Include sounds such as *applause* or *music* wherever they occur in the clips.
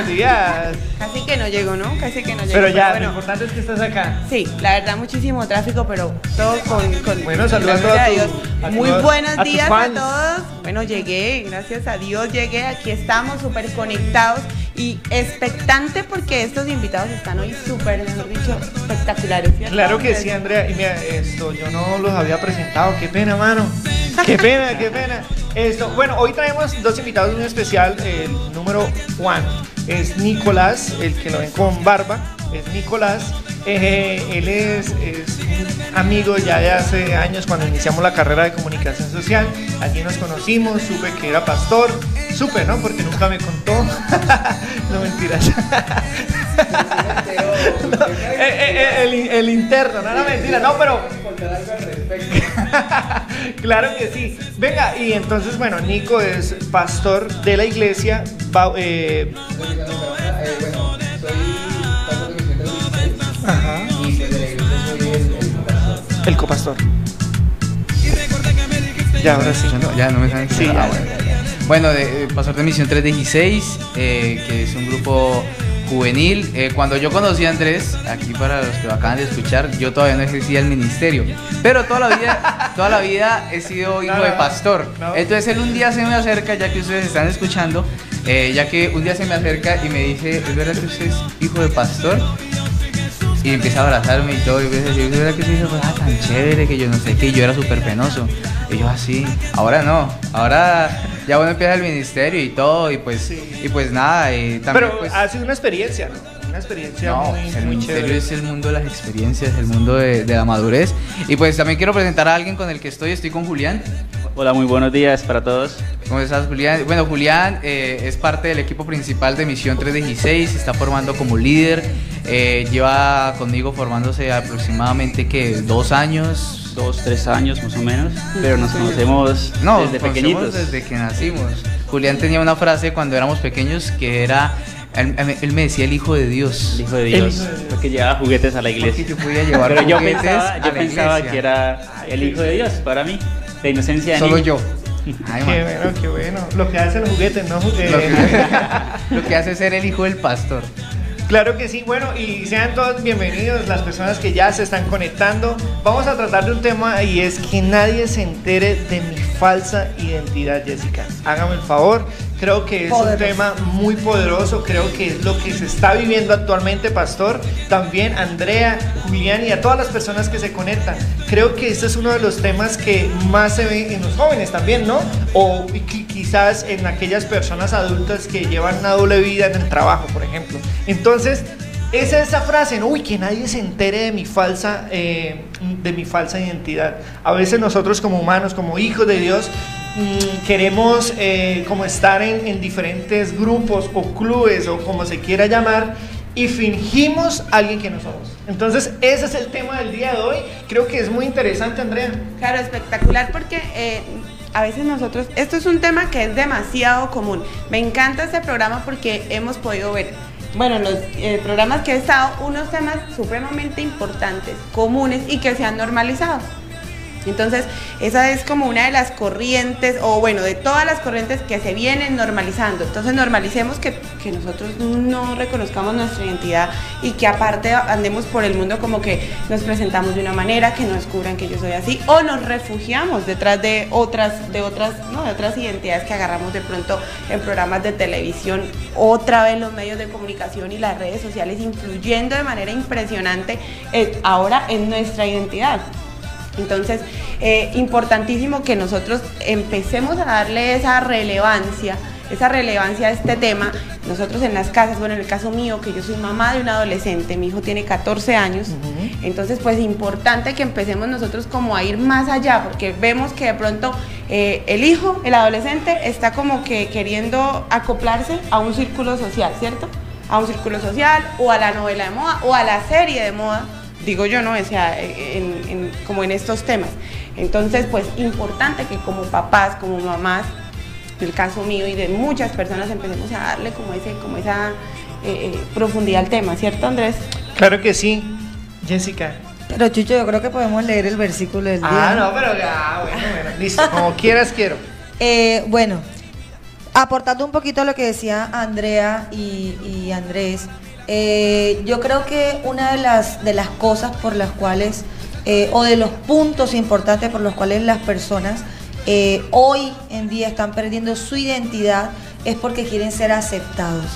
Buenos días. Casi que no llego, ¿no? Casi que no llego. Pero ya, bueno, lo importante es que estás acá. Sí, la verdad, muchísimo tráfico, pero todo con. con Bueno, saludos a todos Muy todos- buenos a días a todos. Bueno, llegué, gracias a Dios llegué. Aquí estamos súper conectados y expectante porque estos invitados están hoy súper, mejor dicho, espectaculares. ¿cierto? Claro que sí, Andrea. Y mira, esto yo no los había presentado. Qué pena, mano. Qué *laughs* pena, qué pena. Esto, bueno, hoy traemos dos invitados muy especial. El número Juan es Nicolás, el que lo ven con barba. Es Nicolás. Eh, él es, amigo ya de hace años cuando iniciamos la carrera de comunicación social. Allí nos conocimos, supe que era pastor. Supe, ¿no? Porque nunca me contó. *laughs* no mentiras. *laughs* Eh, eh, el, interno, no, no mentira, no, pero *laughs* claro que sí. Venga, y entonces, bueno, Nico es pastor de la iglesia. El copastor. Ya, ahora sí. ¿Ya no, ya no me saben Sí, Ah, bueno. Bueno, de, eh, Pastor de Misión 316, eh, que es un grupo juvenil. Eh, cuando yo conocí a Andrés, aquí para los que lo acaban de escuchar, yo todavía no ejercía el ministerio. Pero toda la vida, *laughs* toda la vida he sido hijo No, de pastor. no. Entonces él un día se me acerca, ya que ustedes están escuchando, eh, ya que un día se me acerca y me dice, ¿es verdad que usted es hijo de pastor? Y empieza a abrazarme y todo, y decir, "¿Es verdad que pastor? Ah, tan chévere, que yo no sé qué, yo era súper penoso. Y yo así, ahora no, ahora ya bueno empieza el ministerio y todo, y pues, Sí. y pues nada, y también Pero pues... ha sido una experiencia, ¿no? Una experiencia No, muy, el muy ministerio es el mundo de las experiencias, el mundo de, de la madurez. Y pues también quiero presentar a alguien con el que estoy, estoy con Julián. Hola, muy buenos días para todos. ¿Cómo estás, Julián? Bueno, Julián eh, es parte del equipo principal de Misión 316, se está formando como líder, eh, lleva conmigo formándose aproximadamente que dos años. Dos, tres años más o menos, pero nos conocemos No, desde conocemos pequeñitos. Desde que nacimos. Julián tenía una frase cuando éramos pequeños que era, él, él me decía el hijo de Dios. El hijo de Dios, porque llevaba juguetes a la Porque iglesia. yo podía llevar Pero yo pensaba, yo pensaba que era el hijo de Dios para mí, de inocencia de Solo niño. yo. *laughs* Ay, Qué bueno, qué bueno. Lo que hacen los juguetes, ¿no? Eh, Lo que, *laughs* lo que hace ser el hijo del pastor. Claro que sí, bueno, y sean todos bienvenidos las personas que ya se están conectando. Vamos a tratar de un tema y es que nadie se entere de mi falsa identidad, Jessica. Hágame el favor. Creo que es un tema muy poderoso, creo que es lo que se está viviendo actualmente, Pastor. También Andrea, Julián y a todas las personas que se conectan. Creo que este es uno de los temas que más se ve en los jóvenes también, ¿no? O quizás en aquellas personas adultas que llevan una doble vida en el trabajo, por ejemplo. Entonces, esa esa frase, ¿no? uy, que nadie se entere de mi falsa, eh, de mi falsa identidad. A veces nosotros como humanos, como hijos de Dios, mm, queremos eh, como estar en, en diferentes grupos o clubes o como se quiera llamar y fingimos a alguien que no somos. Entonces, ese es el tema del día de hoy. Creo que es muy interesante, Andrea. Claro, espectacular porque eh, a veces nosotros, esto es un tema que es demasiado común. Me encanta este programa porque hemos podido ver, bueno, en los eh, programas que he estado, unos temas supremamente importantes, comunes y que se han normalizado. Entonces, esa es como una de las corrientes, o bueno, de todas las corrientes que se vienen normalizando. Entonces, normalicemos que, que nosotros no reconozcamos nuestra identidad y que aparte andemos por el mundo como que nos presentamos de una manera, que no descubran que yo soy así, o nos refugiamos detrás de otras, de otras, ¿no? de otras identidades que agarramos de pronto en programas de televisión, otra vez los medios de comunicación y las redes sociales influyendo de manera impresionante eh, ahora en nuestra identidad. Entonces, eh, importantísimo que nosotros empecemos a darle esa relevancia, esa relevancia a este tema. Nosotros en las casas, bueno, en el caso mío, que yo soy mamá de un adolescente, mi hijo tiene 14 años, entonces pues importante que empecemos nosotros como a ir más allá, porque vemos que de pronto eh, el hijo, el adolescente, está como que queriendo acoplarse a un círculo social, ¿cierto? A un círculo social o a la novela de moda o a la serie de moda digo yo, ¿no? O sea, en- en- como en estos temas. Entonces, pues importante que como papás, como mamás, en el caso mío y de muchas personas, empecemos a darle como, ese, como esa eh, eh, profundidad al tema, ¿cierto, Andrés? Claro que sí, Jessica. Pero Chucho, yo creo que podemos leer el versículo del día. Ah, no, pero ya, bueno, bueno, listo, como *laughs* quieras quiero. Eh, bueno, aportando un poquito a lo que decía Andrea y, y Andrés, eh, yo creo que una de las, de las cosas por las cuales, eh, o de los puntos importantes por los cuales las personas eh, hoy en día están perdiendo su identidad es porque quieren ser aceptados.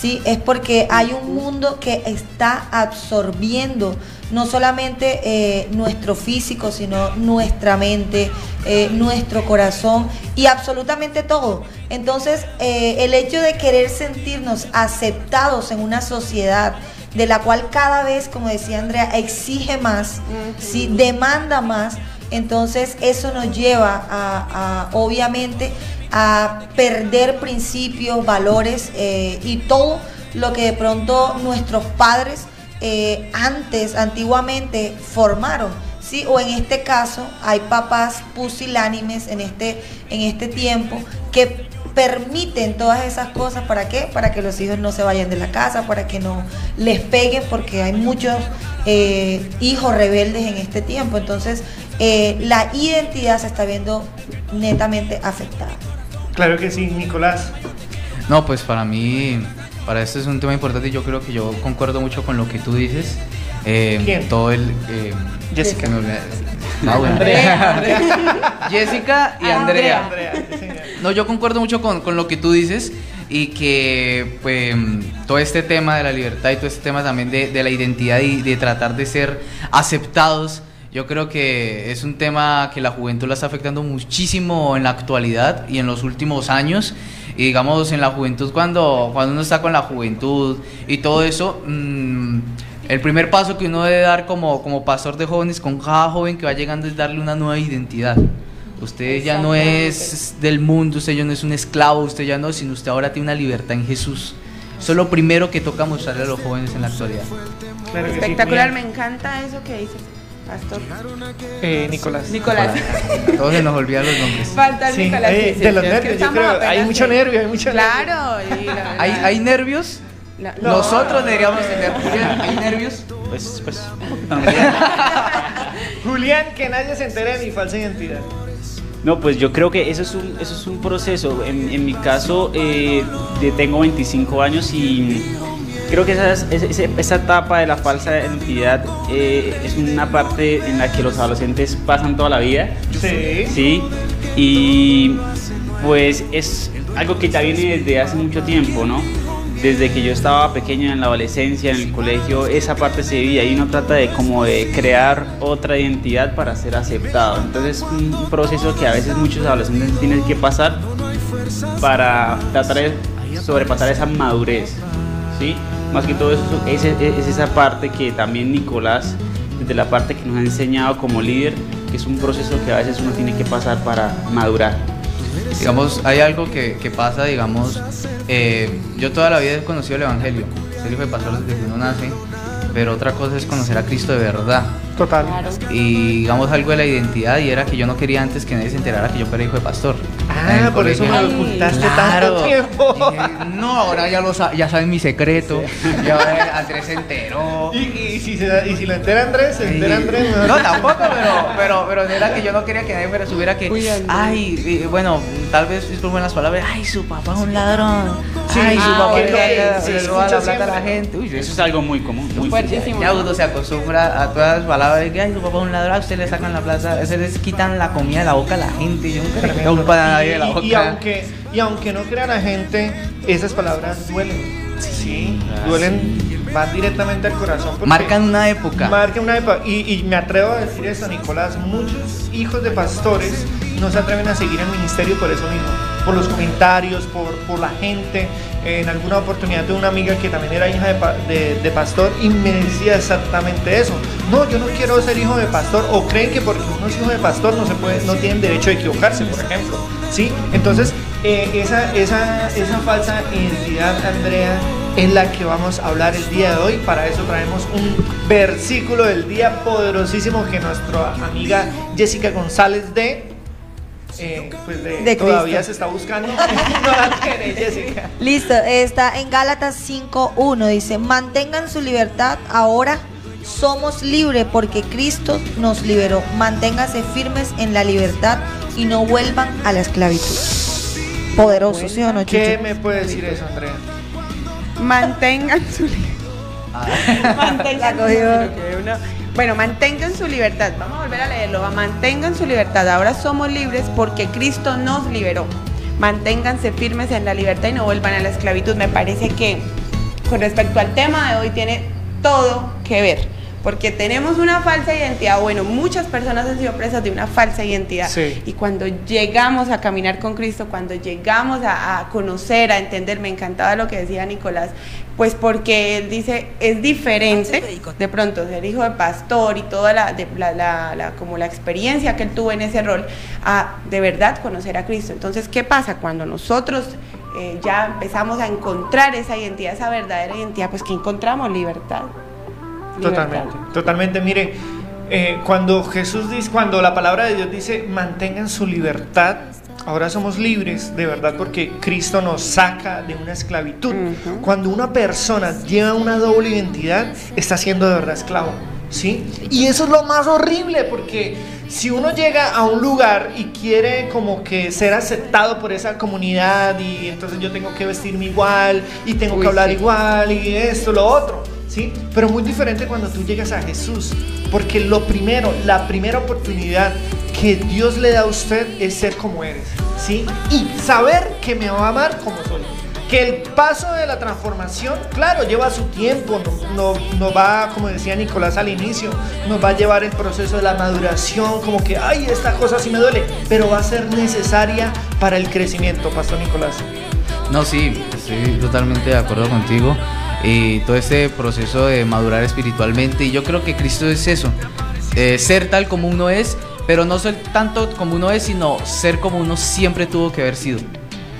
¿Sí? Es porque hay un mundo que está absorbiendo no solamente eh, nuestro físico, sino nuestra mente, eh, nuestro corazón y absolutamente todo. Entonces, eh, el hecho de querer sentirnos aceptados en una sociedad de la cual cada vez, como decía Andrea, exige más, ¿sí? demanda más, entonces eso nos lleva a, a, obviamente a perder principios, valores eh, y todo lo que de pronto nuestros padres eh, antes, antiguamente, formaron. ¿sí? O en este caso, hay papás pusilánimes en este, en este tiempo que permiten todas esas cosas. ¿Para qué? Para que los hijos no se vayan de la casa, para que no les peguen, porque hay muchos eh, hijos rebeldes en este tiempo. Entonces, la identidad se está viendo netamente afectada. Claro que sí, Nicolás. No, pues para mí, para esto es un tema importante y yo creo que yo concuerdo mucho con lo que tú dices. Eh, ¿Quién? Todo el... eh, Jessica. olvida- Ah, bueno. *laughs* Jessica y Andrea. Andrea, sí, señor. No, yo concuerdo mucho con, con lo que tú dices y que pues, todo este tema de la libertad y todo este tema también de, de la identidad y de tratar de ser aceptados, yo creo que es un tema que la juventud la está afectando muchísimo en la actualidad y en los últimos años. Y digamos, en la juventud, cuando, cuando uno está con la juventud y todo eso, mm, el primer paso que uno debe dar como, como pastor de jóvenes con cada joven que va llegando es darle una nueva identidad. Usted ya no es del mundo, usted ya no es un esclavo, usted ya no, sino usted ahora tiene una libertad en Jesús. Eso es lo primero que toca mostrarle a los jóvenes en la actualidad. Claro que sí, Espectacular, me encanta eso que dices, Pastor. Eh, Nicolás. Nicolás. *laughs* Todos se nos olvidan los nombres. Falta el Sí, Nicolás. eh, de los nervios, yo creo. Hay mucho de- nervio, hay mucho Claro. la ¿Hay, hay nervios? la- Nosotros deberíamos tener. Julián, ¿Hay nervios? Pues, pues, *laughs* Julián, que nadie se entere de mi falsa identidad. No, pues yo creo que eso es un, eso es un proceso. En, en mi caso, eh, tengo 25 años y creo que esa, es- esa, esa etapa de la falsa identidad eh, es una parte en la que los adolescentes pasan toda la vida. Sí. Sí, y pues es algo que ya viene desde hace mucho tiempo, ¿no? Desde que yo estaba pequeño en la adolescencia, en el colegio, esa parte se vivía y uno trata de como de crear otra identidad para ser aceptado. Entonces es un proceso que a veces muchos adolescentes tienen que pasar para tratar de sobrepasar esa madurez, ¿sí? Más que todo eso es, es esa parte que también Nicolás, desde la parte que nos ha enseñado como líder, que es un proceso que a veces uno tiene que pasar para madurar. Digamos, hay algo que, que pasa, digamos, eh, yo toda la vida he conocido el Evangelio, ser hijo de pastor desde que uno nace, pero otra cosa es conocer a Cristo de verdad. Total. Y digamos algo de la identidad y era que yo no quería antes que nadie se enterara que yo fuera hijo de pastor. Ah, por eso me lo ocultaste Claro. tanto tiempo. Dije, *laughs* no, ahora ya lo sa- ya saben mi secreto. Y ahora Andrés se enteró. Y, y si se, y si lo entera Andrés, se entera Andrés. No, dicho. tampoco, pero, pero, pero era que yo no quería que nadie fuera subiera que, Uy, ay, y bueno, tal vez disculpen las palabras, ay, su papá es un ladrón, Sí, ay, su papá ok, le, sí, se roba la plata a la gente, uy, Eso es algo muy común, muy Fuertísimo. ya uno se acostumbra a todas las palabras de que ay, su papá es un ladrón, a usted le sacan la plata, se les quitan la comida de la boca a la gente, y yo nunca le un pan a nadie de la Y- boca. y, aunque, y aunque no crea la gente, esas palabras duelen. Sí, duelen, van directamente al corazón. Marcan una época. Marcan una época. Y, y me atrevo a decir eso, Nicolás. Muchos hijos de pastores no se atreven a seguir el ministerio por eso mismo. Por los comentarios, por, por la gente. En alguna oportunidad tuve una amiga que también era hija de, de- de pastor y me decía exactamente eso. No, yo no quiero ser hijo de pastor. O creen que porque uno es hijo de pastor no, se puede, no tienen derecho a equivocarse, por ejemplo. ¿Sí? Entonces, eh, esa, esa, esa falsa identidad, Andrea, es la que vamos a hablar el día de hoy. Para eso traemos un versículo del día poderosísimo que nuestra amiga Jessica González de... eh, pues de, De todavía se está buscando. no la tiene Jessica. Listo, está en Gálatas 5.1, dice, mantengan su libertad ahora. Somos libres porque Cristo nos liberó. Manténganse firmes en la libertad y no vuelvan a la esclavitud. poderoso, ¿sí o no, ¿Qué Chucho? me puede decir eso, Andrea? Mantengan su *laughs* mantengan La cogió. Bueno, mantengan su libertad. Vamos a volver a leerlo. Mantengan su libertad. Ahora somos libres porque Cristo nos liberó. Manténganse firmes en la libertad y no vuelvan a la esclavitud. Me parece que con respecto al tema de hoy tiene todo que ver. Porque tenemos una falsa identidad. Bueno, muchas personas han sido presas de una falsa identidad. Sí. Y cuando llegamos a caminar con Cristo, cuando llegamos a, a conocer, a entender, me encantaba lo que decía Nicolás, pues porque él dice, es diferente de pronto ser hijo de pastor y toda la, de- la- la- la- como la experiencia que él tuvo en ese rol, a de verdad conocer a Cristo. Entonces, ¿qué pasa cuando nosotros eh, ya empezamos a encontrar esa identidad, esa verdadera identidad? Pues que encontramos libertad. Libertad. Totalmente, totalmente. Mire, eh, cuando Jesús dice, cuando la palabra de Dios dice, mantengan su libertad, ahora somos libres de verdad porque Cristo nos saca de una esclavitud. Cuando una persona lleva una doble identidad, está siendo de verdad esclavo. ¿Sí? Y eso es lo más horrible porque si uno llega a un lugar y quiere como que ser aceptado por esa comunidad y entonces yo tengo que vestirme igual y tengo Uy, que hablar sí. igual y esto, lo otro, ¿sí? Pero muy diferente cuando tú llegas a Jesús, porque lo primero, la primera oportunidad que Dios le da a usted es ser como eres, ¿sí? Y saber que me va a amar como soy. Que el paso de la transformación, claro, lleva su tiempo, no, no, no va, como decía Nicolás al inicio, nos va a llevar el proceso de la maduración, como que, ay, esta cosa sí me duele, pero va a ser necesaria para el crecimiento, Pastor Nicolás. No, sí, estoy totalmente de acuerdo contigo. Y todo este proceso de madurar espiritualmente. Y yo creo que Cristo es eso. eh, ser tal como uno es, pero no ser tanto como uno es, sino ser como uno siempre tuvo que haber sido.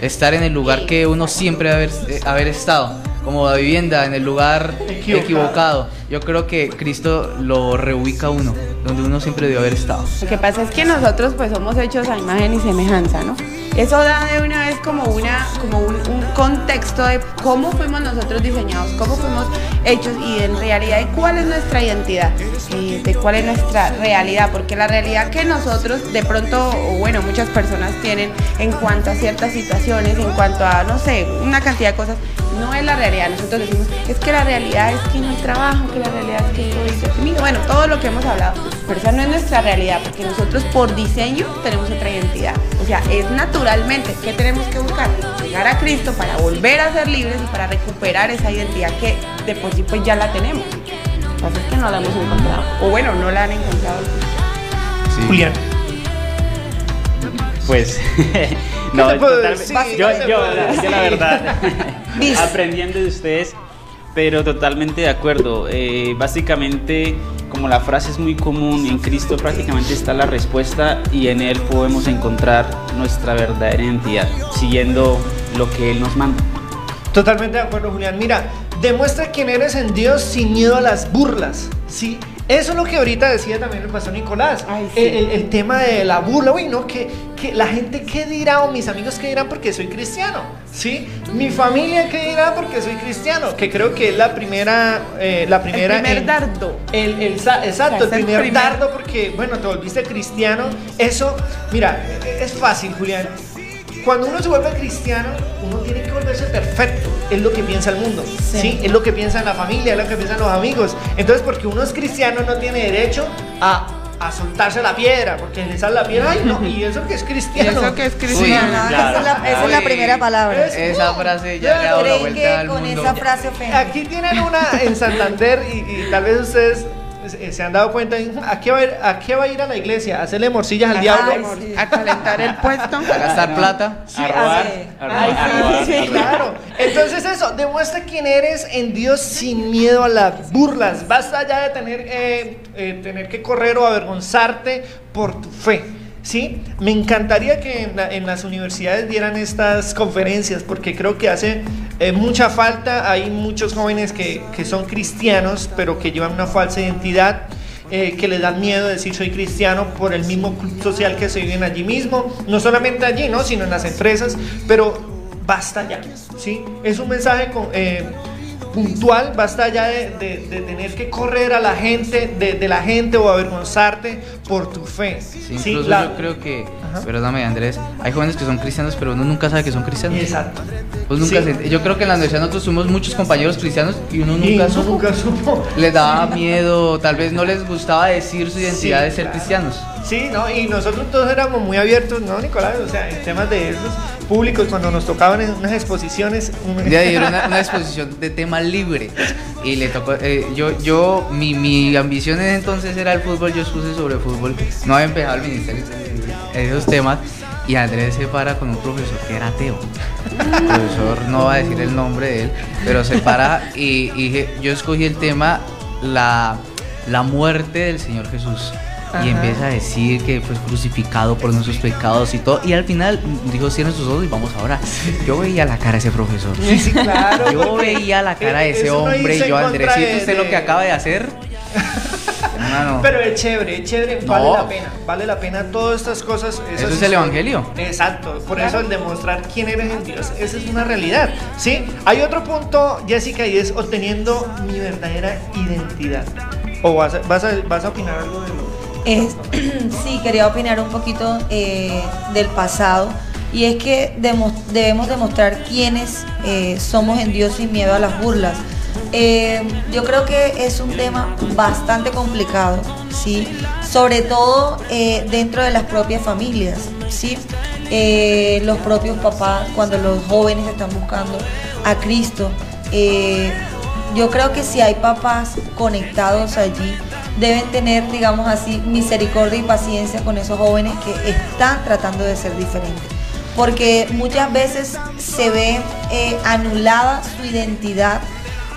Estar en el lugar que uno siempre haber, eh, haber estado. Como la vivienda, en el lugar Equivocado. equivocado. Yo creo que Cristo lo reubica a uno, donde uno siempre debió haber estado. Lo que pasa es que nosotros pues somos hechos a imagen y semejanza, ¿no? Eso da de una vez como, una, como un, contexto de cómo fuimos nosotros diseñados, cómo fuimos hechos y en realidad de cuál es nuestra identidad, de cuál es nuestra realidad, porque la realidad que nosotros de pronto, o bueno, muchas personas tienen en cuanto a ciertas situaciones, en cuanto a, no sé, una cantidad de cosas, no es la realidad. Nosotros decimos, es que la realidad es que no hay trabajo, que la realidad es que estoy deprimido. Bueno, todo lo que hemos hablado, pero esa no es nuestra realidad, porque nosotros por diseño tenemos otra identidad. O sea, es naturalmente que tenemos que buscar llegar a Cristo para volver a ser libres y para recuperar esa identidad que de por sí pues ya la tenemos. Lo que pasa es que no la hemos encontrado. O bueno, no la han encontrado. Sí. Julián. Pues, *laughs* no, te puedo total- decir? yo, ¿Qué te yo, yo la verdad, *laughs* aprendiendo de ustedes, pero totalmente de acuerdo. Eh, básicamente, como la frase es muy común, en Cristo prácticamente está la respuesta y en Él podemos encontrar nuestra verdadera identidad, siguiendo lo que Él nos manda. Totalmente de acuerdo, Julián. Mira, demuestra quién eres en Dios sin miedo a las burlas, ¿sí? Eso es lo que ahorita decía también el pastor Nicolás. Ay, sí. el, el- el tema de la burla, uy, no, que, que la gente qué dirá o mis amigos qué dirán porque soy cristiano, ¿sí? Mi familia qué dirá porque soy cristiano, que creo que es la primera, eh, la primera. el primer en- dardo. el, exacto, el el primer, primer. dardo porque, bueno, te volviste cristiano. Eso, mira, es fácil, Julián. Cuando uno se vuelve cristiano, uno tiene que volverse perfecto. Es lo que piensa el mundo, ¿sí? Es lo que piensa la familia, es lo que piensan los amigos. Entonces, porque uno es cristiano, no tiene derecho a, a soltarse la piedra, porque le sale la piedra, ay, no, y eso que es Y cristiano. eso que es No, cristiano. Claro. esa es la, esa es la Uy. primera palabra. Es- Esa frase ya le ha dado la ¿Creen vuelta que al con mundo. esa frase ofende? Aquí tienen una en Santander y, y tal vez ustedes eh, se han dado cuenta, ¿a qué, va a ir, ¿a qué va a ir a la iglesia? ¿A hacerle morcillas al diablo? Sí. A calentar el puesto. *laughs* A gastar plata. Sí, a robar, así. a robar, Ay, a sí, robar, sí, a robar. Claro, entonces eso, demuestra quién eres en Dios sin miedo a las burlas. Basta ya de tener, eh, eh, tener que correr o avergonzarte por tu fe. ¿Sí? Me encantaría que en, la- en las universidades dieran estas conferencias porque creo que hace eh, mucha falta. Hay muchos jóvenes que, que son cristianos pero que llevan una falsa identidad. eh, que les dan miedo de decir soy cristiano por el mismo club social que se viven allí mismo, no solamente allí, ¿no? sino en las empresas, pero basta ya, ¿sí? Es un mensaje con- eh, puntual, basta ya de, de- de tener que correr a la gente, de, de la gente o avergonzarte por tu fe. Sí, ¿sí? La- yo creo que Ajá. perdóname Andrés, hay jóvenes que son cristianos, pero uno nunca sabe que son cristianos. Exacto. Pues nunca Sí. se- yo creo que en la universidad nosotros tuvimos muchos compañeros cristianos y uno Y nunca uno supo. nunca supo. Les daba miedo, tal vez no les gustaba decir su identidad Sí, de ser claro. cristianos. Sí, ¿no? Y nosotros todos éramos muy abiertos, ¿no, Nicolás? O sea, en temas de esos públicos, cuando nos tocaban en unas exposiciones... día dieron una, una exposición de tema libre y le tocó, eh, yo, yo, mi, mi ambición en entonces era el fútbol, yo expuse sobre fútbol, no había empezado el ministerio esos temas y Andrés se para con un profesor que era ateo. El profesor no va a decir el nombre de él, pero se para y, y yo escogí el tema la, la muerte del Señor Jesús. Ajá. Y empieza a decir que fue crucificado por nuestros pecados y todo. Y al final dijo, cierren sus ojos y vamos a orar. Yo veía la cara de ese profesor. Sí, sí, claro. Yo veía la cara de *laughs* ese hombre y yo, Andresito, de- usted lo que acaba de hacer. Hermano, Pero es chévere, es chévere, No. vale la pena, vale la pena todas estas cosas. esas Eso es el historias. evangelio. Exacto, por eso el demostrar quién eres en Dios, esa es una realidad. ¿sí? Hay otro punto, Jessica, y es obteniendo mi verdadera identidad. ¿O vas a, vas a, vas a opinar algo de lo Es- *clears throat* sí, quería opinar un poquito eh, del pasado. Y es que demo- debemos demostrar quiénes eh, somos en Dios sin miedo a las burlas. Eh, yo creo que es un tema bastante complicado, ¿sí? Sobre todo eh, dentro de las propias familias, ¿sí? Eh, los propios papás, cuando los jóvenes están buscando a Cristo. yo creo que si hay papás conectados allí, deben tener, digamos así, misericordia y paciencia con esos jóvenes que están tratando de ser diferentes. Porque muchas veces se ve anulada su identidad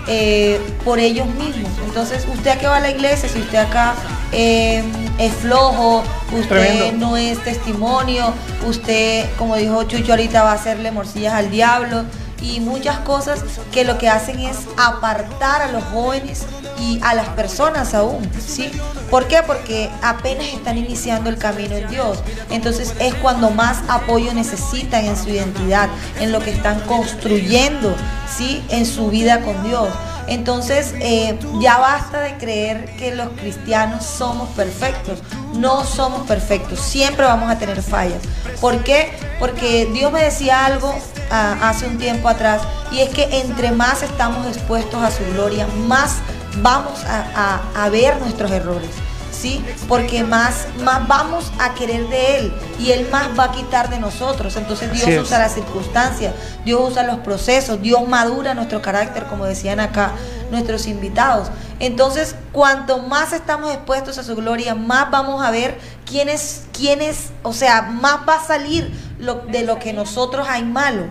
eh, por ellos mismos. Entonces, usted a qué va a la iglesia, si usted acá eh, es flojo, usted Tremendo. no es testimonio, usted, como dijo Chucho ahorita, va a hacerle morcillas al diablo y muchas cosas que lo que hacen es apartar a los jóvenes y a las personas aún, ¿sí? ¿Por qué? Porque apenas están iniciando el camino en Dios. Entonces es cuando más apoyo necesitan en su identidad, en lo que están construyendo, ¿sí? En su vida con Dios. Entonces eh, ya basta de creer que los cristianos somos perfectos. No somos perfectos, siempre vamos a tener fallas. ¿Por qué? Porque Dios me decía algo ah, hace un tiempo atrás y es que entre más estamos expuestos a su gloria, más vamos a, a- a ver nuestros errores. ¿Sí? Porque más, más vamos a querer de Él y Él más va a quitar de nosotros. Entonces Dios Así es. usa las circunstancias, Dios usa los procesos, Dios madura nuestro carácter, como decían acá nuestros invitados. Entonces, cuanto más estamos expuestos a su gloria, más vamos a ver quién es, quién es, o sea, más va a salir lo, de lo que nosotros hay malo.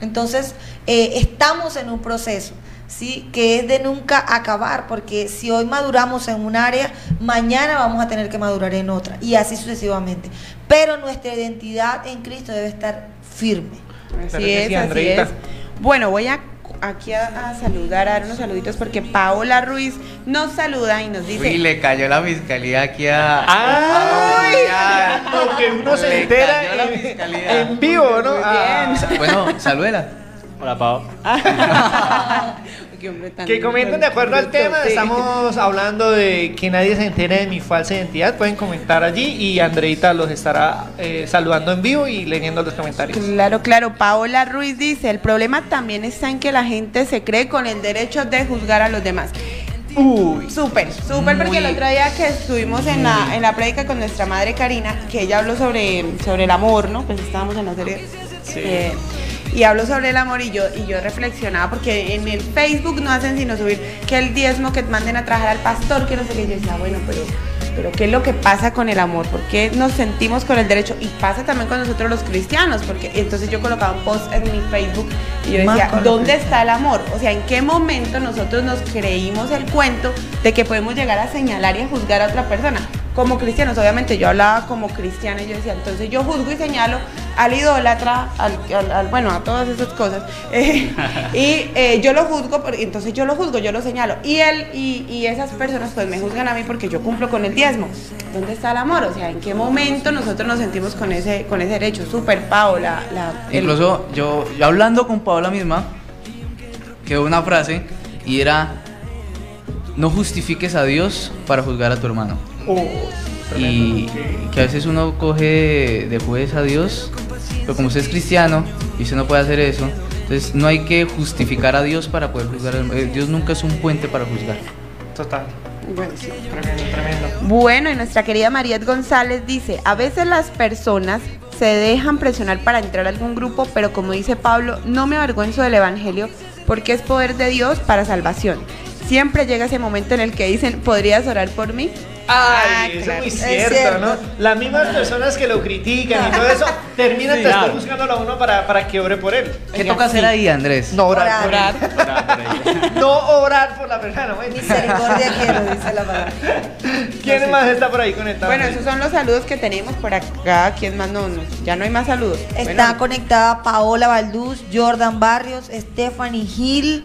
Entonces, eh, estamos en un proceso. ¿Sí? que es de nunca acabar, porque si hoy maduramos en un área, mañana vamos a tener que madurar en otra, y así sucesivamente. Pero nuestra identidad en Cristo debe estar firme. Así es, así es. Bueno, voy a aquí a, a saludar, a dar unos saluditos porque Paola Ruiz nos saluda y nos dice. Uy, le cayó la fiscalía aquí a. ¡Ay! ya. Lo que uno se Le entera cayó la en, fiscalía. en vivo, ¿no? Muy Ah, bien. Sa- Bueno, salúdela. Hola, Pau. *laughs* Qué hombre tan- Que comenten de acuerdo al tema, Sí. estamos hablando de que nadie se entere de mi falsa identidad, pueden comentar allí y Andreita los estará eh, saludando en vivo y leyendo los comentarios. Claro, claro. Paola Ruiz dice, el problema también está en que la gente se cree con el derecho de juzgar a los demás. Uy, Súper, súper, porque el otro día que estuvimos en la, en la prédica con nuestra madre Karina, que ella habló sobre, sobre el amor, ¿no? Pues estábamos en la serie. Sí. Eh, y habló sobre el amor y yo, y yo reflexionaba, porque en el Facebook no hacen sino subir que el diezmo que manden a trabajar al pastor, que no sé qué. Y yo decía, bueno, pero, pero ¿qué es lo que pasa con el amor? ¿Por qué nos sentimos con el derecho? Y pasa también con nosotros los cristianos, porque entonces yo colocaba un post en mi Facebook y yo decía, ¿dónde está el amor? O sea, ¿en qué momento nosotros nos creímos el cuento de que podemos llegar a señalar y a juzgar a otra persona? Como cristianos, obviamente yo hablaba como cristiana y yo decía, entonces yo juzgo y señalo al idólatra, al, bueno, a todas esas cosas. *laughs* eh, y eh, yo lo juzgo, entonces yo lo juzgo, yo lo señalo. Y él y, esas personas pues me juzgan a mí porque yo cumplo con el diezmo. ¿Dónde está el amor? O sea, ¿en qué momento nosotros nos sentimos con ese, con ese derecho? Súper, Pao, la, Incluso yo, yo hablando con Paola misma, quedó una frase y era: No justifiques a Dios para juzgar a tu hermano. Oh, y que a veces uno coge de juez a Dios, pero como usted es cristiano y usted no puede hacer eso, entonces no hay que justificar a Dios para poder juzgar. Eh, Dios nunca es un puente para juzgar. Total. Bueno, sí. Tremendo, tremendo. Bueno, y nuestra querida Mariet González dice, a veces las personas se dejan presionar para entrar a algún grupo, pero como dice Pablo, no me avergüenzo del Evangelio porque es poder de Dios para salvación. Siempre llega ese momento en el que dicen, ¿podrías orar por mí? Ay, Ah, eso claro. es muy Es cierto. ¿no? Las mismas personas que lo critican y todo eso *laughs* terminan Sí, claro. buscándolo a uno para, para que ore por él. ¿Qué Oiga, toca hacer sí. ahí, Andrés? No orar, por Orar. él. Orar por ahí. *laughs* No orar por la persona. bueno. Misericordia *laughs* quiero, dice la palabra. ¿Quién más está por ahí conectado? Bueno, esos son los saludos que tenemos por acá. ¿Quién más no? no, ya no hay más saludos. Está Bueno, conectada Paola Balduz, Jordan Barrios, Stephanie Gil,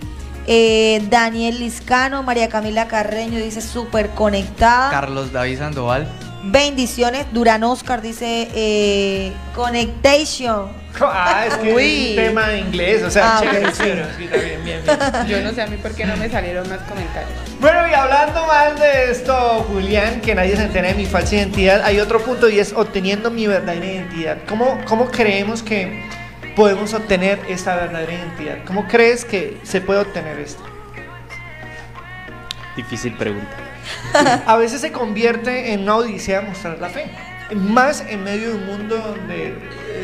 eh, Daniel Liscano, María Camila Carreño dice súper conectada. Carlos David Sandoval. Bendiciones. Durán Oscar dice eh, Connectation. Ah, es que Uy. es un tema de inglés, o sea, Ah, chévere, ok, sí. chévere, sí, está bien, bien, bien. yo no sé a mí por qué no me salieron más comentarios. Bueno, y hablando más de esto, Julián, que nadie se entere de mi falsa identidad, hay otro punto y es obteniendo mi verdadera identidad. ¿Cómo, cómo creemos que podemos obtener esta verdadera identidad? ¿Cómo crees que se puede obtener esto? Difícil pregunta. A veces se convierte en una odisea mostrar la fe. Más en medio de un mundo donde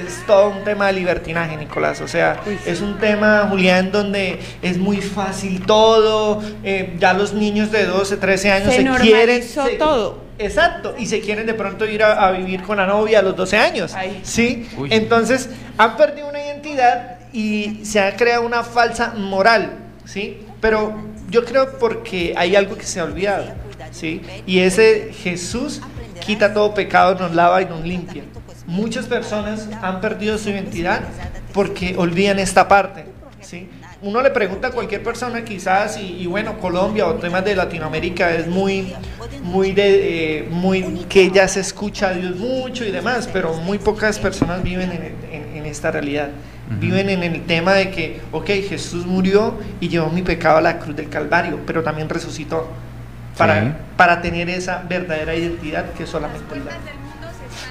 es todo un tema de libertinaje, Nicolás. O sea, Uy, sí. es un tema, Julián, donde es muy fácil todo. eh, ya los niños de 12, 13 años Se se, quieren. normalizó se- todo. Exacto, y se quieren de pronto ir a, a vivir con la novia a los 12 años. Ay. ¿Sí? Uy. Entonces, han perdido una identidad y se ha creado una falsa moral. ¿Sí? Pero yo creo porque hay algo que se ha olvidado. ¿Sí? Y ese Jesús quita todo pecado, nos lava y nos limpia. Muchas personas han perdido su identidad porque olvidan esta parte. ¿sí? Uno le pregunta a cualquier persona quizás, y, y bueno, Colombia o temas de Latinoamérica es muy, muy de, eh, muy, que ya se escucha a Dios mucho y demás, pero muy pocas personas viven en, en- esta realidad. Ujú. Viven en el tema de que, ok, Jesús murió y llevó mi pecado a la cruz del Calvario, pero también resucitó para, Sí. para tener esa verdadera identidad que solamente Él da.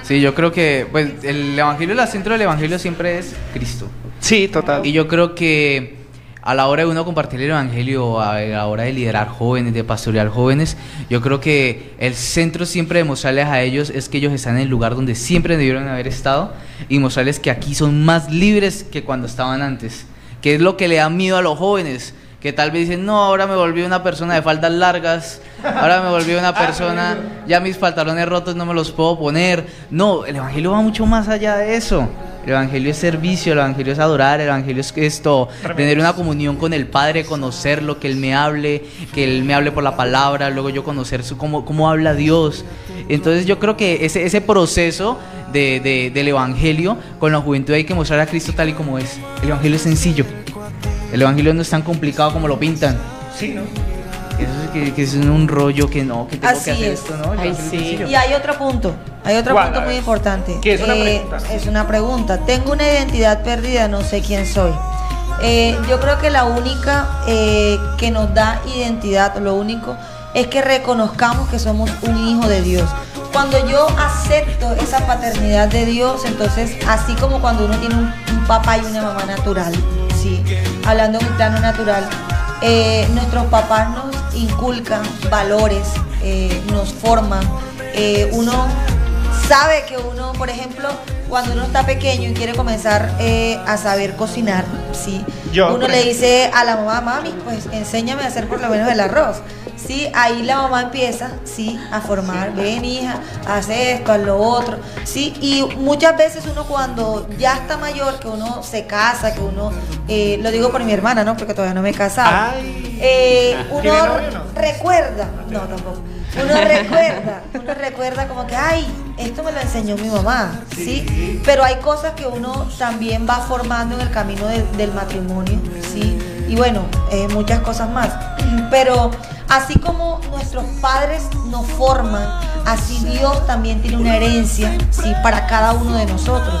Sí, yo creo que pues, el evangelio, el centro del evangelio siempre es Cristo. Sí, total. Y yo creo que a la hora de uno compartir el evangelio, a la hora de liderar jóvenes, de pastorear jóvenes, yo creo que el centro siempre de mostrarles a ellos es que ellos están en el lugar donde siempre debieron haber estado y mostrarles que aquí son más libres que cuando estaban antes. Que es lo que le da miedo a los jóvenes. Que tal vez dicen, no, ahora me volví una persona de faldas largas, ahora me volví una persona, ya mis pantalones rotos no me los puedo poner. No, el Evangelio va mucho más allá de eso. El Evangelio es servicio, el Evangelio es adorar, el Evangelio es esto, Tremendo. tener una comunión con el Padre, conocerlo, que Él me hable, que Él me hable por la palabra, luego yo conocer su, cómo, cómo habla Dios. Entonces yo creo que ese, ese proceso de, de- del Evangelio con la juventud hay que mostrar a Cristo tal y como es. El Evangelio es sencillo. El Evangelio no es tan complicado como lo pintan. Sí, ¿no? Que, que es un rollo que no, que tengo Así que hacer es. esto, ¿no? Ay, sí. Y hay otro punto, hay otro punto muy importante. ¿Qué es una Eh, pregunta? Es una pregunta. Tengo una identidad perdida, no sé quién soy. Eh, yo creo que la única eh, que nos da identidad, lo único, es que reconozcamos que somos un hijo de Dios. Cuando yo acepto esa paternidad de Dios, entonces, así como cuando uno tiene un, un papá y una mamá natural, ¿sí? hablando en un plano natural, eh, nuestros papás nos inculcan valores, eh, nos forman. eh, uno sabe que uno, por ejemplo, cuando uno está pequeño y quiere comenzar eh, a saber cocinar, ¿sí? Yo, uno le dice a la mamá, mami, pues enséñame a hacer por lo menos el arroz. Sí, ahí la mamá empieza, sí, a formar, ven hija, haz esto, haz lo otro, sí, y muchas veces uno cuando ya está mayor, que uno se casa, que uno, eh, lo digo por mi hermana, ¿no? Porque todavía no me he casado. Ay. Eh, *laughs* ¿Tiene uno recuerda, no tampoco, uno recuerda, uno recuerda como que, ay, esto me lo enseñó mi mamá, ¿sí? Pero hay cosas que uno también va formando en el camino de- del matrimonio, ¿sí? Y bueno, eh, muchas cosas más. *clears throat* Pero así como nuestros padres nos forman, así Dios también tiene una herencia, ¿sí? Para cada uno de nosotros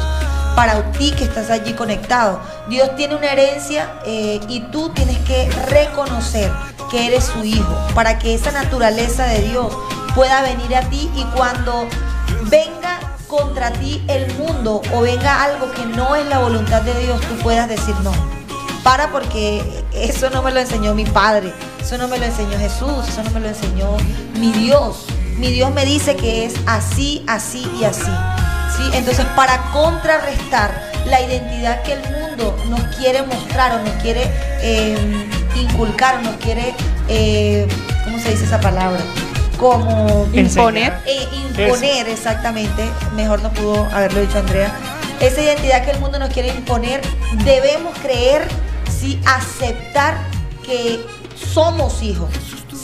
para ti que estás allí conectado. Dios tiene una herencia eh, y tú tienes que reconocer que eres su hijo, para que esa naturaleza de Dios pueda venir a ti y cuando venga contra ti el mundo o venga algo que no es la voluntad de Dios, tú puedas decir no. Para porque eso no me lo enseñó mi padre, eso no me lo enseñó Jesús, eso no me lo enseñó mi Dios. Mi Dios me dice que es así, así y así. ¿Sí? Entonces, para contrarrestar la identidad que el mundo nos quiere mostrar o nos quiere eh, inculcar o nos quiere, eh, ¿cómo se dice esa palabra? Como Imponer. eh, imponer exactamente, mejor no pudo haberlo dicho Andrea, esa identidad que el mundo nos quiere imponer, debemos creer, sí, aceptar que somos hijos,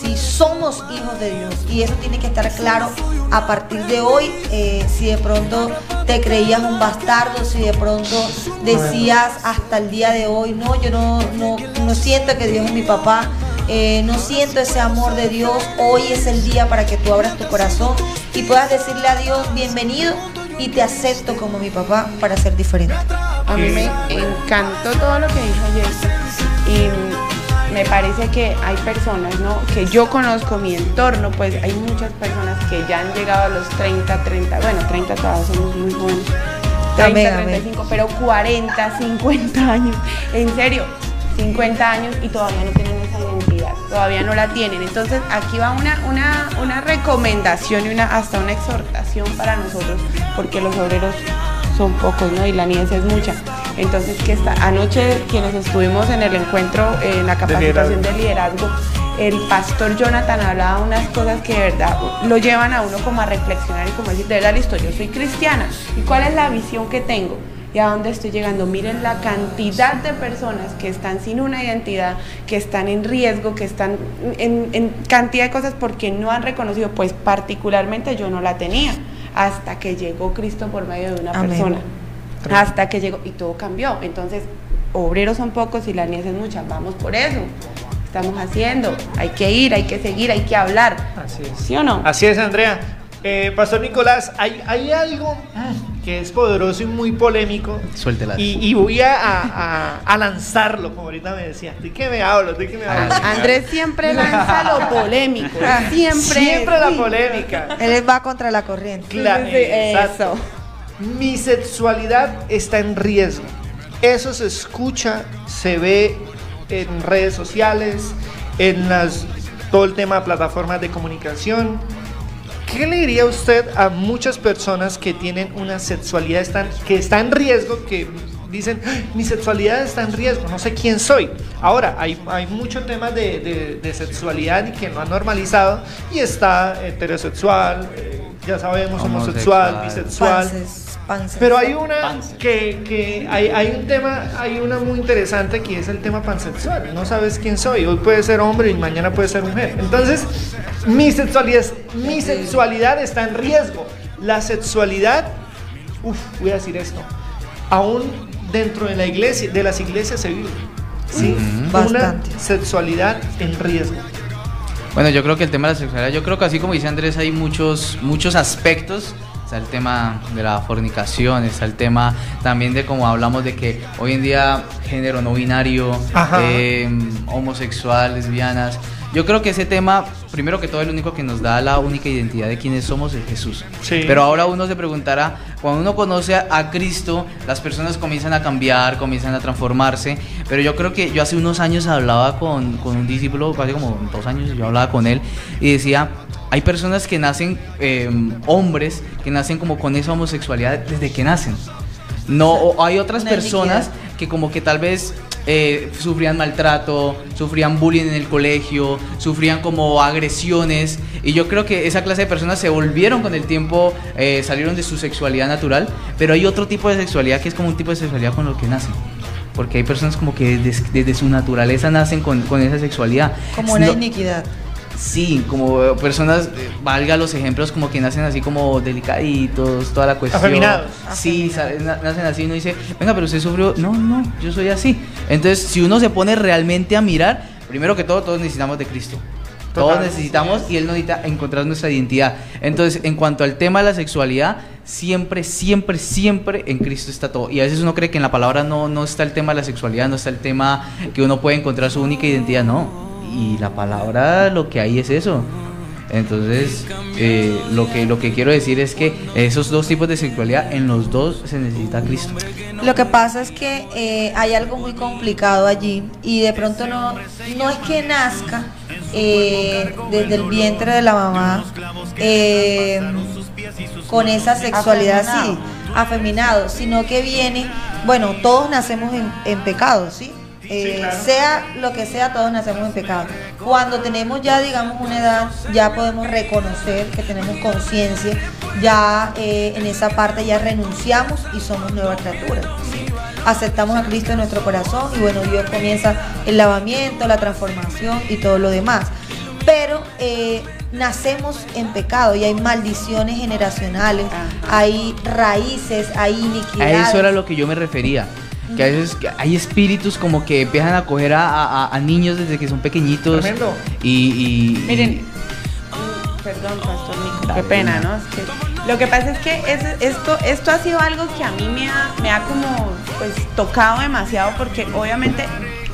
sí, somos hijos de Dios y eso tiene que estar claro a partir de hoy, eh, si de pronto te creías un bastardo, si de pronto decías hasta el día de hoy, no, yo no, no, no siento que Dios es mi papá, eh, no siento ese amor de Dios, hoy es el día para que tú abras tu corazón y puedas decirle a Dios, bienvenido y te acepto como mi papá para ser diferente. A mí me encantó todo lo que dijo y me parece que hay personas, ¿no? Que yo conozco mi entorno, pues hay muchas personas que ya han llegado a los 30, 30, bueno, 30 todavía somos muy jóvenes. 30, Amén, amén. 35, pero 40, 50 años, en serio, 50 años y todavía no tienen esa identidad, todavía no la tienen. Entonces aquí va una, una, una recomendación y una, hasta una exhortación para nosotros, porque los obreros son pocos, ¿no? Y la niñez es mucha. Entonces, que esta anoche quienes estuvimos en el encuentro, eh, en la capacitación de liderazgo, el pastor Jonathan hablaba unas cosas que de verdad lo llevan a uno como a reflexionar y como decir, de verdad, listo, yo soy cristiana. ¿Y cuál es la visión que tengo? ¿Y a dónde estoy llegando? Miren la cantidad de personas que están sin una identidad, que están en riesgo, que están en, en cantidad de cosas porque no han reconocido, pues particularmente yo no la tenía, hasta que llegó Cristo por medio de una Amén. persona. Hasta que llegó y todo cambió. Entonces, obreros son pocos y la niñez es mucha. Vamos por eso. Estamos haciendo. Hay que ir, hay que seguir, hay que hablar. Así es. ¿Sí o no? Así es, Andrea. Eh, Pastor Nicolás, hay, hay algo mm, que es poderoso y muy polémico. Suéltela. Y, y voy a, a- a lanzarlo, como ahorita me decía. ¿De qué me hablo? ¿De qué me hablo? Andrés siempre lanza lo polémico. *laughs* Siempre. Siempre la polémica. Él va contra la corriente. Claro, Sí, sí, sí, exacto. eso. Mi sexualidad está en riesgo. Eso se escucha, se ve en redes sociales, en las, todo el tema de plataformas de comunicación. ¿Qué le diría usted a muchas personas que tienen una sexualidad están, que está en riesgo, que dicen, "Ay, mi sexualidad está en riesgo, no sé quién soy? Ahora, hay, hay mucho tema de, de- de sexualidad y que no han normalizado y está heterosexual, eh, ya sabemos, homosexual, Homosexual. bisexual. Pances. Pero hay una Panzer. que, que hay, hay un tema, hay una muy interesante que es el tema pansexual. No sabes quién soy. Hoy puede ser hombre y mañana puede ser mujer. Entonces, mi sexualidad, mi sexualidad está en riesgo. La sexualidad, uff, voy a decir esto, aún dentro de la iglesia, de las iglesias se vive. ¿sí? Una Bastante. sexualidad en riesgo. Bueno, yo creo que el tema de la sexualidad, yo creo que así como dice Andrés, hay muchos, muchos aspectos. Está el tema de la fornicación, está el tema también de como hablamos de que hoy en día género no binario, eh, homosexual, lesbianas. Yo creo que ese tema, primero que todo, el único que nos da la única identidad de quiénes somos es Jesús. Sí. Pero ahora uno se preguntará, cuando uno conoce a, a Cristo, las personas comienzan a cambiar, comienzan a transformarse. Pero yo creo que yo hace unos años hablaba con, con un discípulo, hace como dos años yo hablaba con él y decía, hay personas que nacen, eh, hombres, que nacen como con esa homosexualidad desde que nacen. No, o hay otras personas que como que tal vez eh, sufrían maltrato, sufrían bullying en el colegio, sufrían como agresiones y yo creo que esa clase de personas se volvieron con el tiempo, eh, salieron de su sexualidad natural, pero hay otro tipo de sexualidad que es como un tipo de sexualidad con lo que nacen. Porque hay personas como que desde, desde su naturaleza nacen con, con esa sexualidad. Como una No- iniquidad. Sí, como eh, personas, eh, valga los ejemplos, como que nacen así como delicaditos, toda la cuestión. Afeminados. Sí, na- nacen así, uno dice, venga, pero usted sufrió. No, no, yo soy así. Entonces, si uno se pone realmente a mirar, primero que todo, todos necesitamos de Cristo. Todos Total. necesitamos y Él nos necesita encontrar nuestra identidad. Entonces, en cuanto al tema de la sexualidad, siempre, siempre, siempre en Cristo está todo. Y a veces uno cree que en la palabra no, no está el tema de la sexualidad, no está el tema que uno puede encontrar su única identidad, no. Y la palabra lo que hay es eso. Entonces, eh, lo, que, lo que quiero decir es que esos dos tipos de sexualidad, en los dos se necesita Cristo. Lo que pasa es que eh, hay algo muy complicado allí y de pronto no, no es que nazca eh, desde el vientre de la mamá eh, con esa sexualidad así, afeminado, sino que viene, bueno, todos nacemos en, en pecado, ¿sí? Eh, Sea lo que sea, todos nacemos en pecado. Cuando tenemos ya, digamos, una edad, ya podemos reconocer que tenemos conciencia, ya eh, en esa parte ya renunciamos y somos nuevas criaturas. ¿sí? Aceptamos a Cristo en nuestro corazón y bueno, Dios comienza el lavamiento, la transformación y todo lo demás. Pero eh, nacemos en pecado y hay maldiciones generacionales, hay raíces, hay A iniquidades. eso era lo que yo me refería. Que a veces hay espíritus como que empiezan a coger a, a- a niños desde que son pequeñitos. Tremendo. Y, y- Miren, perdón, Pastor Nico, qué pena, ¿no? Es que lo que pasa es que es- esto, esto ha sido algo que a mí me ha, me ha como pues tocado demasiado porque obviamente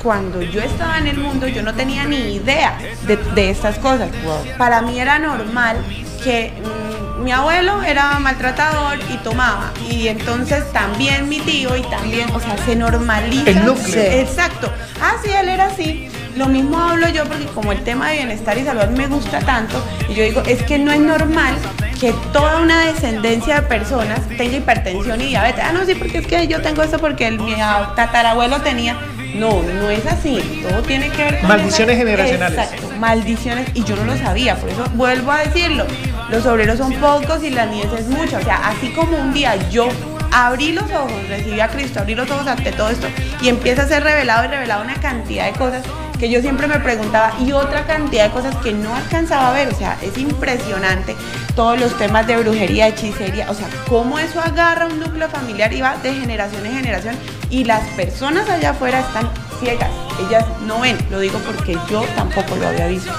cuando yo estaba en el mundo yo no tenía ni idea de, de estas cosas. Para mí era normal que mm, mi abuelo era maltratador y tomaba y entonces también mi tío y también, o sea, se normaliza. El núcleo. Exacto. Ah, sí, él era así. Lo mismo hablo yo porque como el tema de bienestar y salud me gusta tanto, y yo digo, es que no es normal que toda una descendencia de personas tenga hipertensión y diabetes. Ah, no, sí, porque es que yo tengo eso porque el, mi tatarabuelo tenía. No, no es así. Todo tiene que ver con Maldiciones esa- generacionales. Exacto, maldiciones. Y yo no lo sabía, por eso vuelvo a decirlo. Los obreros son pocos y la niñez es mucha. O sea, así como un día yo abrí los ojos, recibí a Cristo, abrí los ojos ante todo esto y empieza a ser revelado y revelado una cantidad de cosas que yo siempre me preguntaba y otra cantidad de cosas que no alcanzaba a ver. O sea, es impresionante todos los temas de brujería, hechicería. O sea, cómo eso agarra un núcleo familiar y va de generación en generación y las personas allá afuera están ciegas. Ellas no ven. Lo digo porque yo tampoco lo había visto.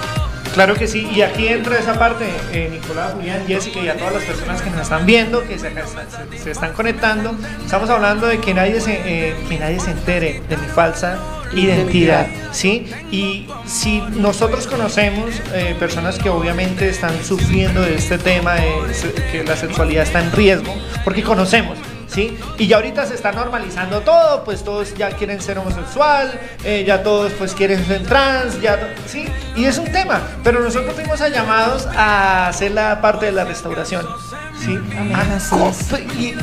Claro que sí, y aquí entra esa parte, eh, Nicolás, Julián, Jessica y a todas las personas que nos están viendo, que se, se- se están conectando, estamos hablando de que nadie se, eh, que nadie se entere de mi falsa identidad, ¿sí? Y si nosotros conocemos eh, personas que obviamente están sufriendo de este tema, de que la sexualidad está en riesgo, porque conocemos, ¿sí? Y ya ahorita se está normalizando todo, pues todos ya quieren ser homosexual, eh, ya todos pues quieren ser trans, ya, ¿sí? Y es un tema, pero nosotros fuimos a llamados a hacer la parte de la restauración, ¿sí? Ah,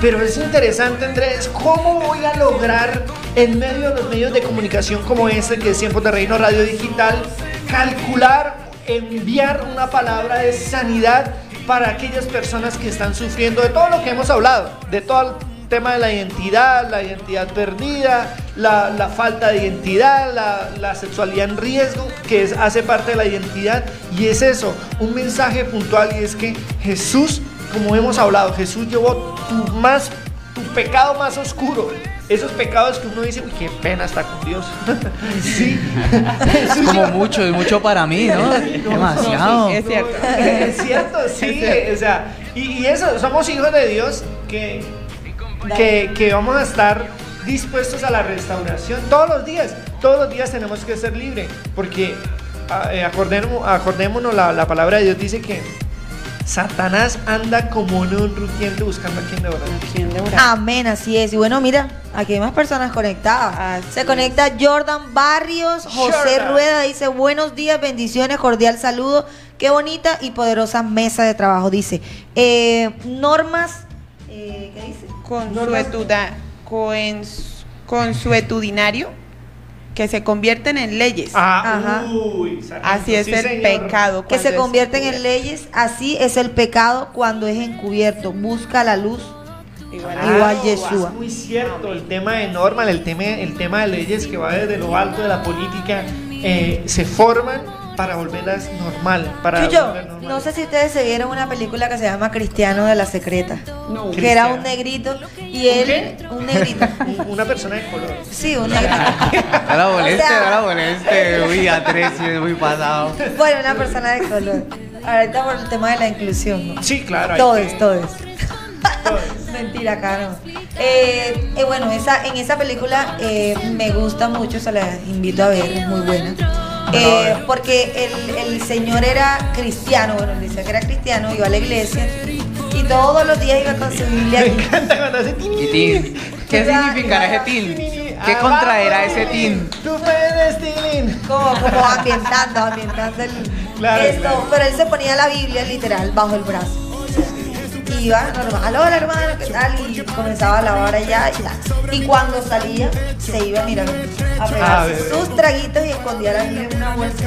pero es interesante, Andrés, ¿cómo voy a lograr en medio de los medios de comunicación como este, que es Tiempos de Reino Radio Digital, calcular, enviar una palabra de sanidad para aquellas personas que están sufriendo de todo lo que hemos hablado, de todo el tema de la identidad, la identidad perdida, la, la falta de identidad, la, la sexualidad en riesgo, que es, hace parte de la identidad, y es eso, un mensaje puntual, y es que Jesús, como hemos hablado, Jesús llevó tu más tu pecado más oscuro. Esos pecados que uno dice, uy, qué pena está con Dios. *laughs* sí. es como mucho, es mucho para mí, ¿no? *laughs* Demasiado. Sí, es cierto. *laughs* Es cierto, sí. O sea, y, y eso, somos hijos de Dios que, que, que vamos a estar dispuestos a la restauración todos los días. Todos los días tenemos que ser libres. Porque ah, eh, acordémonos, acordémonos la, la palabra de Dios dice que Satanás anda como un rugiente buscando a quien devorar. Amén, así es. Y bueno, mira, aquí hay más personas conectadas. Así Se conecta Jordan Barrios, José Jordan. Rueda dice, buenos días, bendiciones, cordial saludo. Qué bonita y poderosa mesa de trabajo, dice. Eh, normas, eh, ¿qué dice? Consuetuda- consuetudinario que se convierten en leyes. Ah, Ajá. uy, sargento, Así es sí, el señor. pecado. Que se convierten en leyes, así es el pecado cuando es encubierto. Busca la luz. Igual. Igual Ah, Yeshua. Es muy cierto, el tema de normas, el tema, el tema de leyes que va desde lo alto de la política, eh, se forman para volverlas normal. Para Chucho, volver normal. no sé si ustedes se vieron una película que se llama Cristiano de la Secreta. No. Que era un negrito y él, un negrito. *laughs* Un- Una persona de color. Sí, un negrito. No la moleste, O sea- no la moleste. Uy, Andrés, sí es muy pasado. Bueno, una persona de color. Ahorita por el tema de la inclusión, ¿no? Sí, claro. Todos, que- todos. todos. *laughs* Mentira, no. Eh, eh, bueno, esa, en esa película eh, me gusta mucho, se la invito a ver, es muy buena. Eh, porque el, el señor era cristiano, bueno, él decía que era cristiano, iba a la iglesia y todos los días iba con su Biblia. Me encanta cuando hace tin. ¿Qué significará ese tin? ¿Qué contraerá ese tin? Tú puedes, tin. Como, como ambientando, ambientando el, Claro, esto. claro. Pero él se ponía la Biblia literal bajo el brazo. Iba normal, hola hermano, ¿qué tal? Y comenzaba a lavar allá y tal. Y cuando salía, se iba, a A pegar ver. sus traguitos y escondía la Biblia en una bolsa.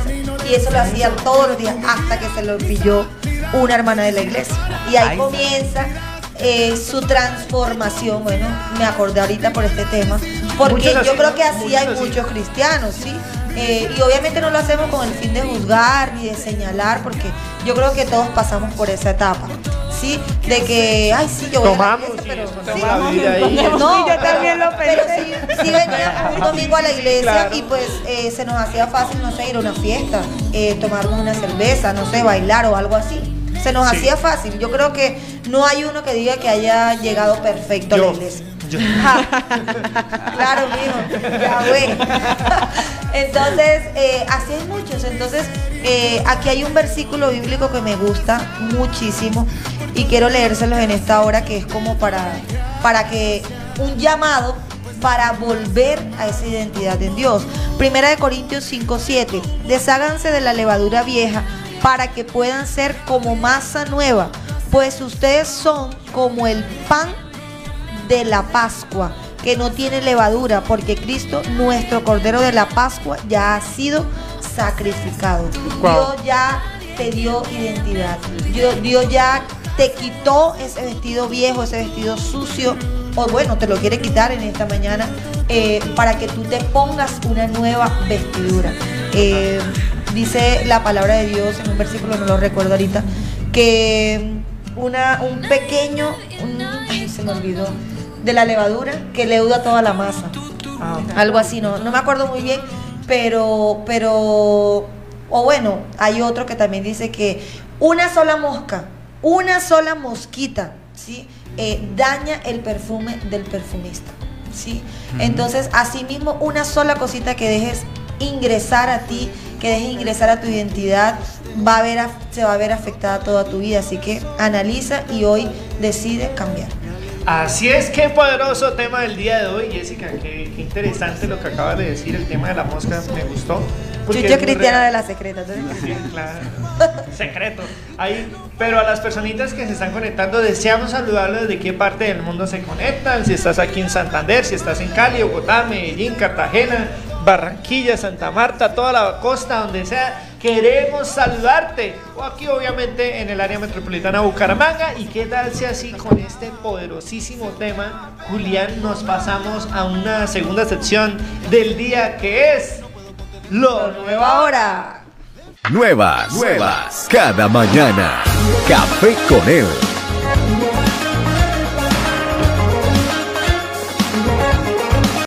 Y eso lo hacía todos los días hasta que se lo pilló una hermana de la iglesia. Y ahí Ay. comienza eh, su transformación. Bueno, me acordé ahorita por este tema. Porque yo creo que así hay muchos cristianos, ¿sí? Eh, y obviamente no lo hacemos con el fin de juzgar ni de señalar, porque yo creo que todos pasamos por esa etapa, ¿sí? De que, ay, sí, yo voy Tomamos a la iglesia, pero sí, no, Sí, yo también lo pero pensé. sí, sí veníamos un domingo a la iglesia Claro. y pues eh, se nos hacía fácil, no sé, ir a una fiesta, eh, tomarnos una cerveza, no sé, bailar o algo así. Se nos hacía fácil. Yo creo que no hay uno que diga que haya llegado perfecto a la iglesia. Yo. *laughs* claro, mijo, ya güey. Entonces, eh, así hay muchos. Entonces, eh, aquí hay un versículo bíblico que me gusta muchísimo y quiero leérselos en esta hora que es como para, para que un llamado para volver a esa identidad en Dios. Primera de Corintios 5, 7. Desháganse de la levadura vieja para que puedan ser como masa nueva, pues ustedes son como el pan de la Pascua, que no tiene levadura, porque Cristo, nuestro Cordero de la Pascua, ya ha sido sacrificado. Wow. Dios ya te dio identidad. Dios, Dios ya te quitó ese vestido viejo, ese vestido sucio, o bueno, te lo quiere quitar en esta mañana, eh, para que tú te pongas una nueva vestidura. Eh, dice la palabra de Dios en un versículo, no lo recuerdo ahorita, que una, un pequeño, un- ay, se me olvidó, de la levadura que leuda toda la masa. Ah, Algo así, no, no me acuerdo muy bien, pero, pero, o bueno, hay otro que también dice que una sola mosca, una sola mosquita, ¿sí? Eh, daña el perfume del perfumista, ¿sí? Entonces, asimismo, una sola cosita que dejes ingresar a ti, que dejes ingresar a tu identidad, va a ver, se va a ver afectada toda tu vida, así que analiza y hoy decide cambiar. Así es, qué poderoso tema del día de hoy, Jessica. Qué, qué interesante lo que acabas de decir. El tema de la mosca me gustó. es muy Cristiana de la Secreta. ¿tú eres Sí, claro. *laughs* Secreto. Ahí, pero a las personitas que se están conectando, deseamos saludarlos desde qué parte del mundo se conectan. Si estás aquí en Santander, si estás en Cali, Bogotá, Medellín, Cartagena, Barranquilla, Santa Marta, toda la costa, donde sea. Queremos saludarte. O aquí, obviamente, en el área metropolitana Bucaramanga. ¿Y qué tal si así con este poderosísimo tema, Julián, nos pasamos a una segunda sección del día que es lo nuevo ahora? Nuevas, nuevas, cada mañana. Café con él.